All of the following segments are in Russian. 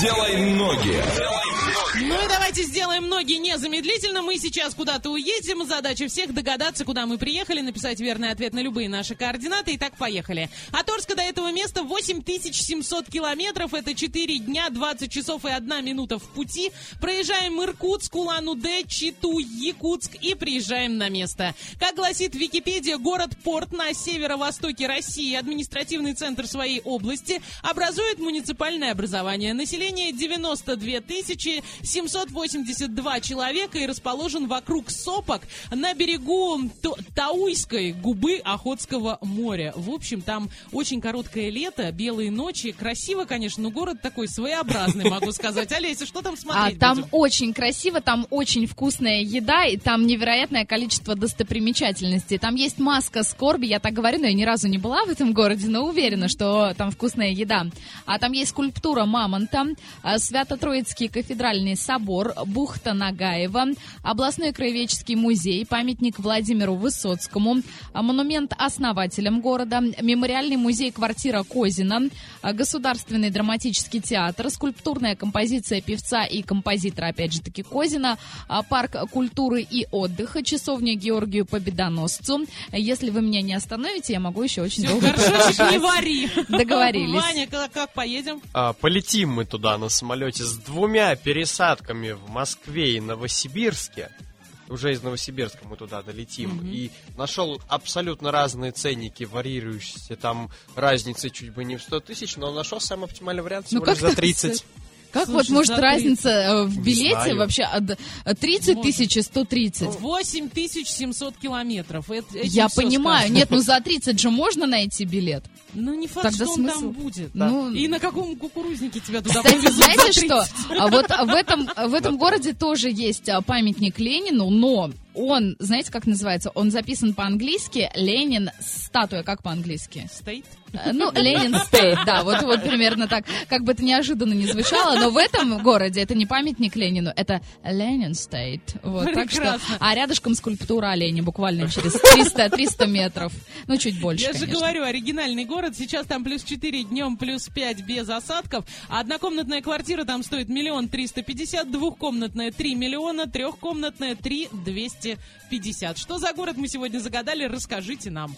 делай ноги. Ну и давайте сделаем ноги незамедлительно. Мы сейчас куда-то уедем. Задача всех догадаться, куда мы приехали, написать верный ответ на любые наши координаты. И так поехали. От Орска до этого места 8700 километров. Это 4 дня, 20 часов и 1 минута в пути. Проезжаем Иркутск, Улан-Удэ, Читу, Якутск и приезжаем на место. Как гласит Википедия, город-порт на северо-востоке России, административный центр своей области, образует муниципальное образование. Население 92 тысячи 782 человека и расположен вокруг сопок на берегу Тауйской губы Охотского моря. В общем, там очень короткое лето, белые ночи. Красиво, конечно, но город такой своеобразный, могу сказать. Олеся, что там смотреть? А, там будем? очень красиво, там очень вкусная еда, и там невероятное количество достопримечательностей. Там есть маска скорби, я так говорю, но я ни разу не была в этом городе, но уверена, что там вкусная еда. А там есть скульптура мамонта, а, Свято-Троицкий кафедральный собор, бухта Нагаева, областной краеведческий музей, памятник Владимиру Высоцкому, монумент основателям города, мемориальный музей «Квартира Козина», государственный драматический театр, скульптурная композиция певца и композитора, опять же таки, Козина, парк культуры и отдыха, часовня Георгию Победоносцу. Если вы меня не остановите, я могу еще очень долго Хорошо, не вари. Договорились. Ваня, как, как поедем? А, полетим мы туда на самолете с двумя пересадками в Москве и Новосибирске. Уже из Новосибирска мы туда долетим. Mm-hmm. И нашел абсолютно разные ценники, варьирующиеся. Там разница чуть бы не в 100 тысяч, но нашел самый оптимальный вариант всего ну, лишь за 30. Как Слушай, вот может разница э, в билете вообще от 30 тысяч и 130? 8 тысяч 700 километров. Это, Я понимаю. Скажет. Нет, ну за 30 же можно найти билет. Ну не факт, Тогда что смысл? он там будет. Да. Ну, и на каком кукурузнике тебя туда Кстати, знаете что? А вот в этом, в этом городе тоже есть а, памятник Ленину, но он, знаете, как называется? Он записан по-английски. Ленин статуя, как по-английски? Стоит? Э, ну, Ленин стоит, да, вот, вот примерно так. Как бы это неожиданно не звучало, но в этом городе это не памятник Ленину, это Ленин стоит. Вот, так что, а рядышком скульптура оленя, буквально через 300, 300 метров. Ну, чуть больше, Я конечно. же говорю, оригинальный город. Сейчас там плюс 4 днем, плюс 5 без осадков. Однокомнатная квартира там стоит миллион триста пятьдесят, двухкомнатная 3 миллиона, трехкомнатная 3 250. Что за город мы сегодня загадали, расскажите нам.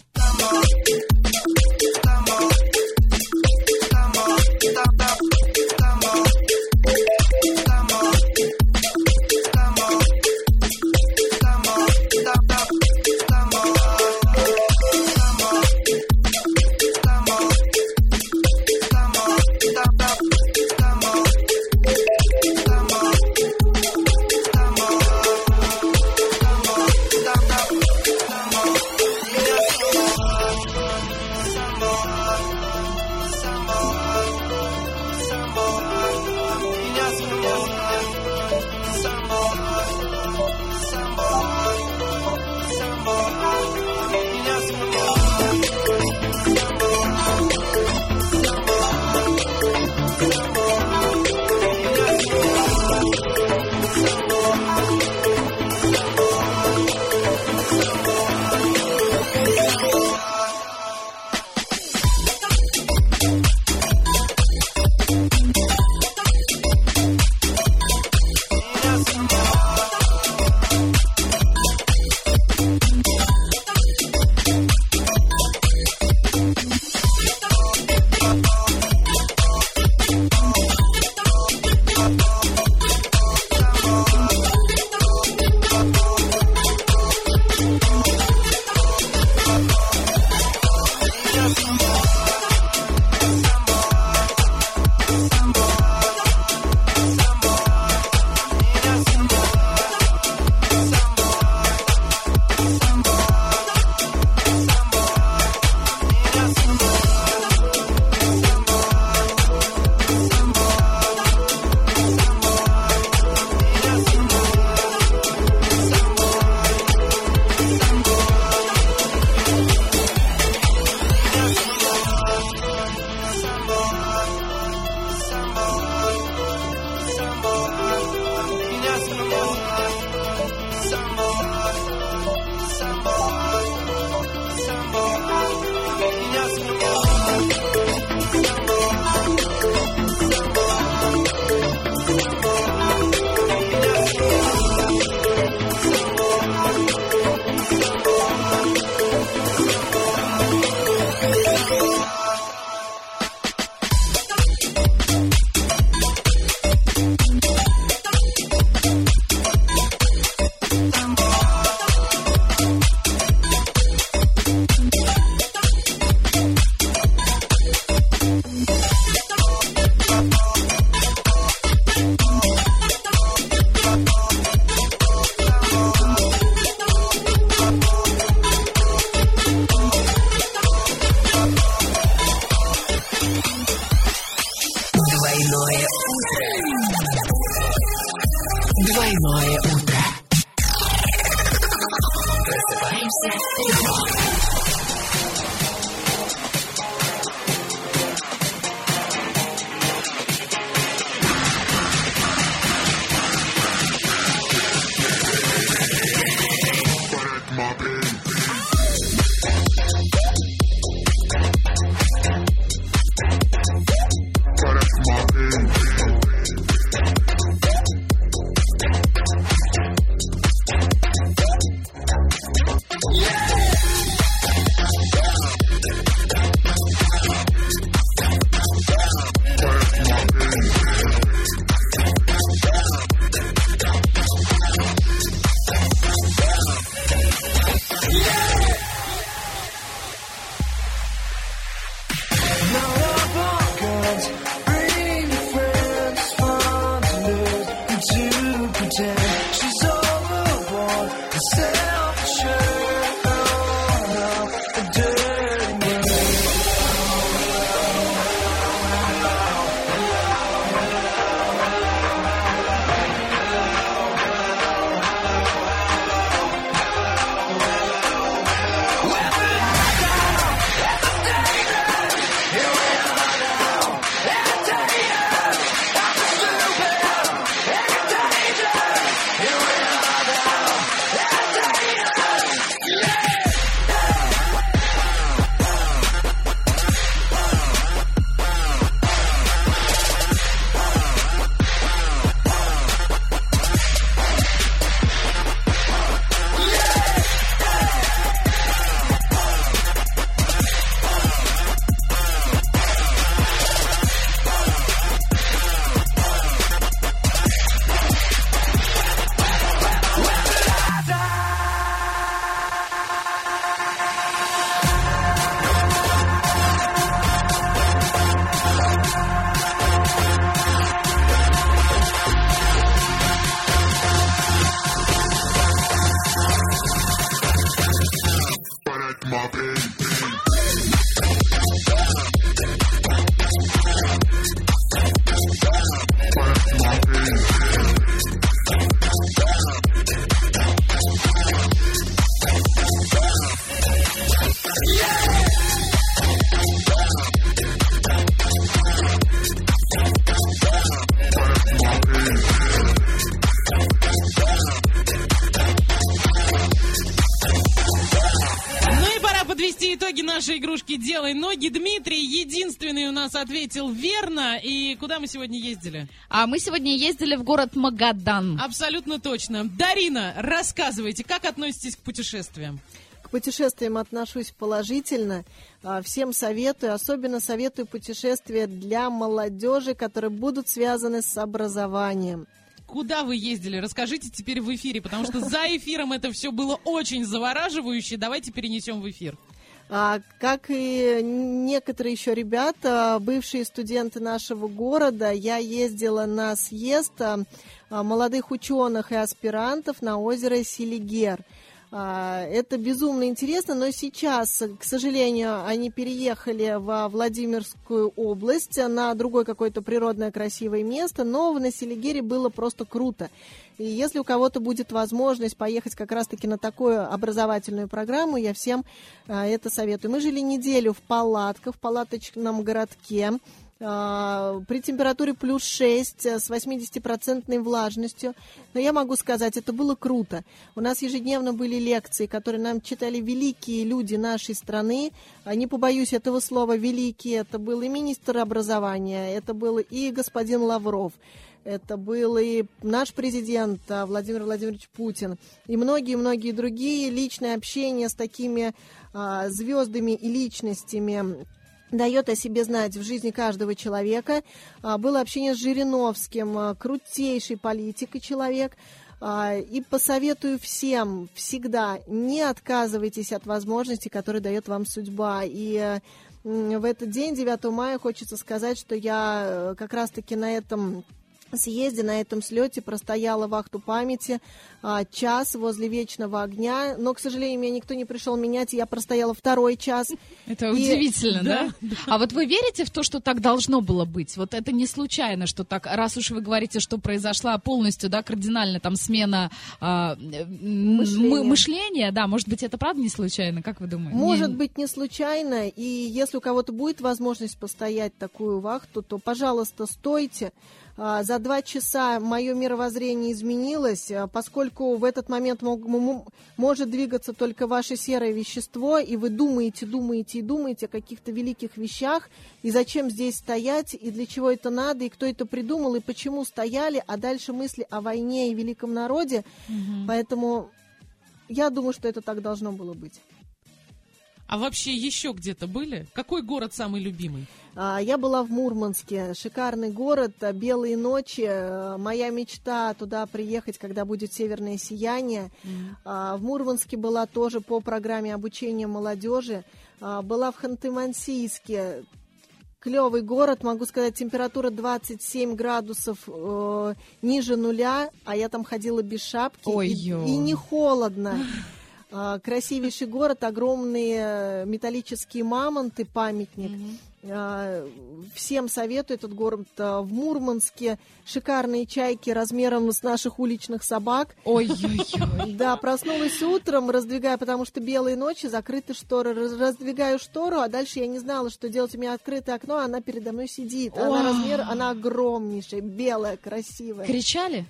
Дмитрий единственный у нас ответил верно. И куда мы сегодня ездили? А мы сегодня ездили в город Магадан. Абсолютно точно. Дарина, рассказывайте, как относитесь к путешествиям? К путешествиям отношусь положительно. А, Всем советую, особенно советую путешествия для молодежи, которые будут связаны с образованием. Куда вы ездили? Расскажите теперь в эфире, потому что за эфиром это все было очень завораживающе. Давайте перенесем в эфир. А, Как и некоторые еще ребята, бывшие студенты нашего города, я ездила на съезд а, молодых ученых и аспирантов на озеро Селигер. А, Это безумно интересно, но сейчас, к сожалению, они переехали во Владимирскую область на другое какое-то природное красивое место, но в Населигере было просто круто. И если у кого-то будет возможность поехать как раз-таки на такую образовательную программу, я всем а, это советую. Мы жили неделю в палатках, в палаточном городке. А, При температуре плюс 6 э, с 80% влажностью. Но я могу сказать, это было круто. У нас ежедневно были лекции, которые нам читали великие люди нашей страны. А, Не побоюсь этого слова «великие». Это был и министр образования, это был и господин Лавров. Это был и наш президент а, Владимир Владимирович Путин, и многие-многие другие. Личное общение с такими а, звездами и личностями дает о себе знать в жизни каждого человека. А, Было общение с Жириновским, а, крутейший политик и человек. А, И посоветую всем всегда не отказывайтесь от возможностей, которые дает вам судьба. И в этот день, 9 мая, хочется сказать, что я э, как раз-таки на этом съезде, на этом слете простояла вахту памяти а, час возле вечного огня, но, к сожалению, меня никто не пришел менять, и я простояла второй час. Это И- удивительно, да? А вот вы верите в то, что так должно было быть? Вот это не случайно, что так, раз уж вы говорите, что произошла полностью, да, кардинально там смена а, Мышления. мы- мышления, да, может быть, это правда не случайно, как вы думаете? Может Не- быть, не случайно, и если у кого-то будет возможность постоять такую вахту, то, пожалуйста, стойте. А, За два часа мое мировоззрение изменилось, а, поскольку в этот момент мог- может двигаться только ваше серое вещество, и вы думаете, думаете и думаете о каких-то великих вещах, и зачем здесь стоять, и для чего это надо, и кто это придумал, и почему стояли, а дальше мысли о войне и великом народе. Поэтому я думаю, что это так должно было быть. А вообще еще где-то были? Какой город самый любимый? А, Я была в Мурманске, шикарный город, а, белые ночи. а, Моя мечта туда приехать, когда будет северное сияние. А, В Мурманске была тоже по программе обучения молодежи. Была в Ханты-Мансийске. Клевый город, могу сказать, температура 27 градусов э, ниже нуля, а я там ходила без шапки. и, Ой-ё. и не холодно. А, Красивейший город, огромные э, металлические мамонты, памятник. А, Всем советую этот город а, в Мурманске. Шикарные чайки размером с наших уличных собак. Ой-ой-ой. Да, проснулась утром, раздвигая, потому что белые ночи, закрыты шторы. Раз- Раздвигаю штору, а дальше я не знала, что делать. У меня открытое окно, а она передо мной сидит. Она размер, она огромнейшая, белая, красивая. Кричали?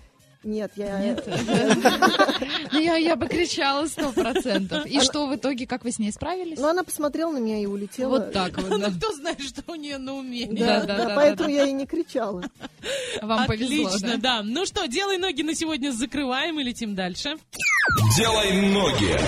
Нет, я... Ну, Я, я бы кричала сто процентов. И что в итоге, как вы с ней справились? Ну, она посмотрела на меня и улетела. Вот так вот. да. Ну, кто знает, что у нее на уме. Да, Да, да, да, да, поэтому да. я и не кричала. Вам повезло, Отлично, да? да. Ну что, делай ноги на сегодня закрываем и летим дальше. Делай ноги.